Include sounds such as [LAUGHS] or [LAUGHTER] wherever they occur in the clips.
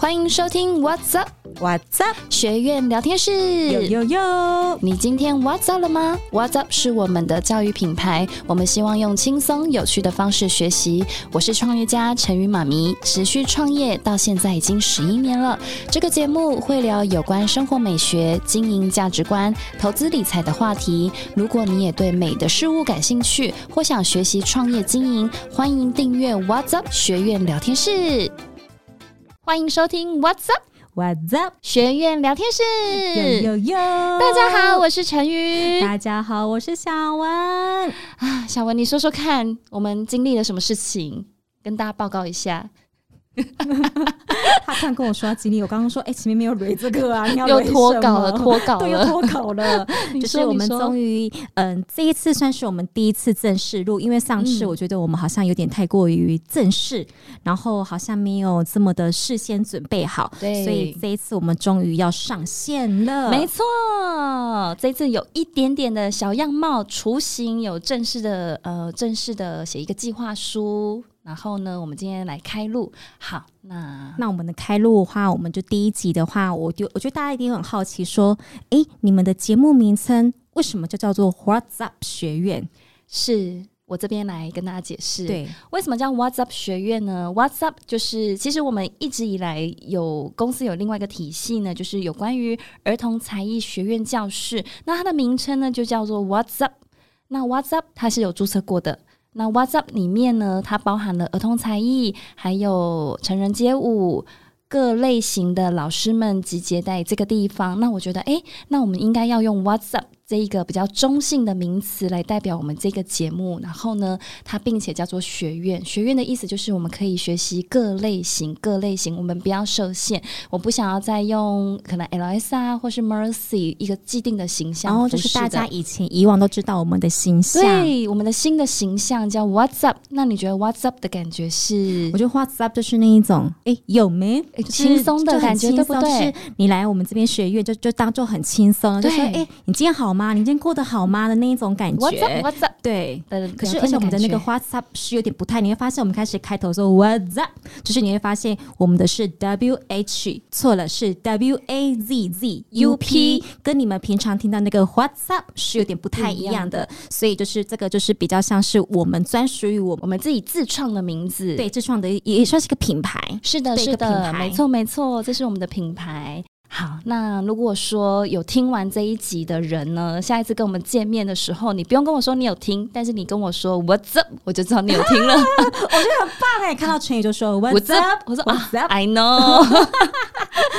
欢迎收听 What's Up What's up？学院聊天室。有有有！你今天 What's Up 了吗？What's Up 是我们的教育品牌，我们希望用轻松有趣的方式学习。我是创业家陈宇妈咪，持续创业到现在已经十一年了。这个节目会聊有关生活美学、经营价值观、投资理财的话题。如果你也对美的事物感兴趣，或想学习创业经营，欢迎订阅 What's Up 学院聊天室。欢迎收听 What's Up What's up？学院聊天室。有有有！大家好，我是陈瑜大家好，我是小文。啊，小文，你说说看，我们经历了什么事情，跟大家报告一下。[LAUGHS] 他突然跟我说要经历，我刚刚说，哎、前面没有蕊这个啊，你要又脱稿了，么脱稿对，又了。脱稿了。就是我们终于，嗯，这一次算是我们第一次正式录，因为上次嗯我觉得我们好像有点太过于正式，然后好像没有这么的事先准备好，对所以这一次我们终于要上线了。没错，这次有一点点的小样貌雏形，有正式的呃正式的写一个计划书。然后呢，我们今天来开录。好，那那我们的开录的话，我们就第一集的话，我就我觉得大家一定很好奇，说，诶，你们的节目名称为什么就叫做 What's Up 学院？是我这边来跟大家解释。对，为什么叫 What's Up 学院呢？What's Up 就是其实我们一直以来有公司有另外一个体系呢，就是有关于儿童才艺学院教室。那它的名称呢就叫做 What's Up。那 What's Up 它是有注册过的。那 WhatsApp 里面呢，它包含了儿童才艺，还有成人街舞。各类型的老师们集结在这个地方，那我觉得，诶，那我们应该要用 WhatsApp 这一个比较中性的名词来代表我们这个节目。然后呢，它并且叫做学院。学院的意思就是我们可以学习各类型、各类型，我们不要受限。我不想要再用可能 LS 啊，或是 Mercy 一个既定的形象的，然后就是大家以前以往都知道我们的形象。对我们的新的形象叫 What's Up。那你觉得 What's Up 的感觉是我？觉得 What's Up 就是那一种，哎，有没？诶轻松的感觉，对不对？就是你来我们这边学院，就就当做很轻松，就说，对诶，你今天好吗？你今天过得好吗？的那一种感 What's up? 觉。What's up? 对，可是，而且我们的那个 What's up 是有点不太，你会发现我们开始开头说 What's up，就是你会发现我们的是 W H 错了，是 W A Z Z U P，跟你们平常听到那个 What's up 是有点不太一样的，所以就是这个就是比较像是我们专属于我们我们自己自创的名字，对自创的也也算是个品牌。是的，是的，没错，没错，这是我们的品牌。好，那如果说有听完这一集的人呢，下一次跟我们见面的时候，你不用跟我说你有听，但是你跟我说 What's up，我就知道你有听了。[LAUGHS] 我觉得很棒哎，看到成语就说 What's up，我说 What's 啊 up？，I know。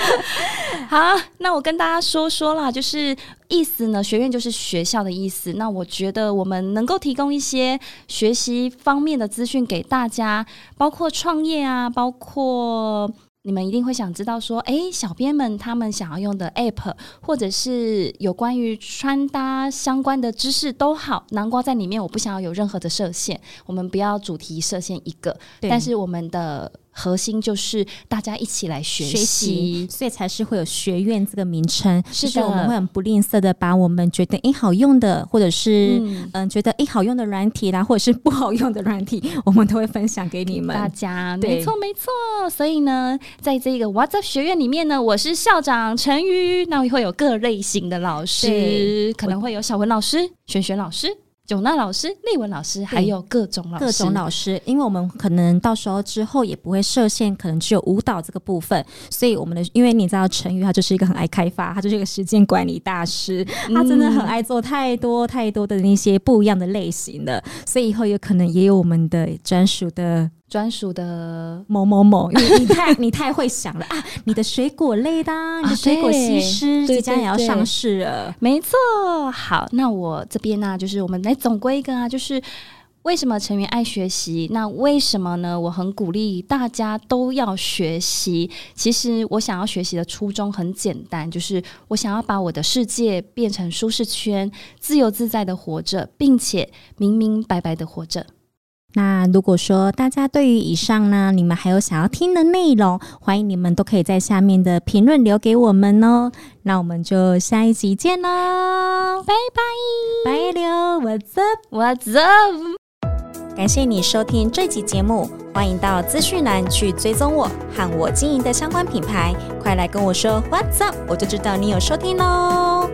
[LAUGHS] 好，那我跟大家说说啦，就是意思呢，学院就是学校的意思。那我觉得我们能够提供一些学习方面的资讯给大家，包括创业啊，包括。你们一定会想知道说，诶，小编们他们想要用的 app，或者是有关于穿搭相关的知识都好，南瓜在里面，我不想要有任何的设限，我们不要主题设限一个，但是我们的核心就是大家一起来学学习习，。所以才是会有学院这个名称。是的就是我们会很不吝啬的把我们觉得诶好用的，或者是嗯嗯觉得诶好用的软体啦，或者是不好用的软体，[LAUGHS] 我们都会分享给你们大们。家对没错没错，所以呢，在这个 WhatsApp 学院里面呢，我是校长陈瑜，那会有各类型的老师，可能会有小文老师、璇璇老师、九娜老师、丽文老师，还有各种老师，各种老师，因为我们可能到时候之后也不会设限，可能只有舞蹈这个部分，所以我们的，因为你知道陈宇他就是一个很爱开发，他就是一个时间管理大师，他真的很爱做太多太多的那些不一样的类型的，所以以后有可能也有我们的专属的专属的。某某某，[LAUGHS] 因为你太 [LAUGHS] 你太会想了啊！你的水果类的、啊，你的水果西施对即将也要上市了。没错，好，那我这边呢、就是我们来总归一个啊，就是为什么成员爱学习？那为什么呢？我很鼓励大家都要学习。其实我想要学习的初衷很简单，就是我想要把我的世界变成舒适圈，自由自在的活着，并且明明白白的活着。那如果说大家对于以上呢，你们还有想要听的内容，欢迎你们都可以在下面的评论留给我们哦。那我们就下一集见喽，拜拜拜了，What's up？，What's up？感谢你收听这集节目，欢迎到资讯栏去追踪我和我经营的相关品牌，快来跟我说 What's up，我就知道你有收听喽。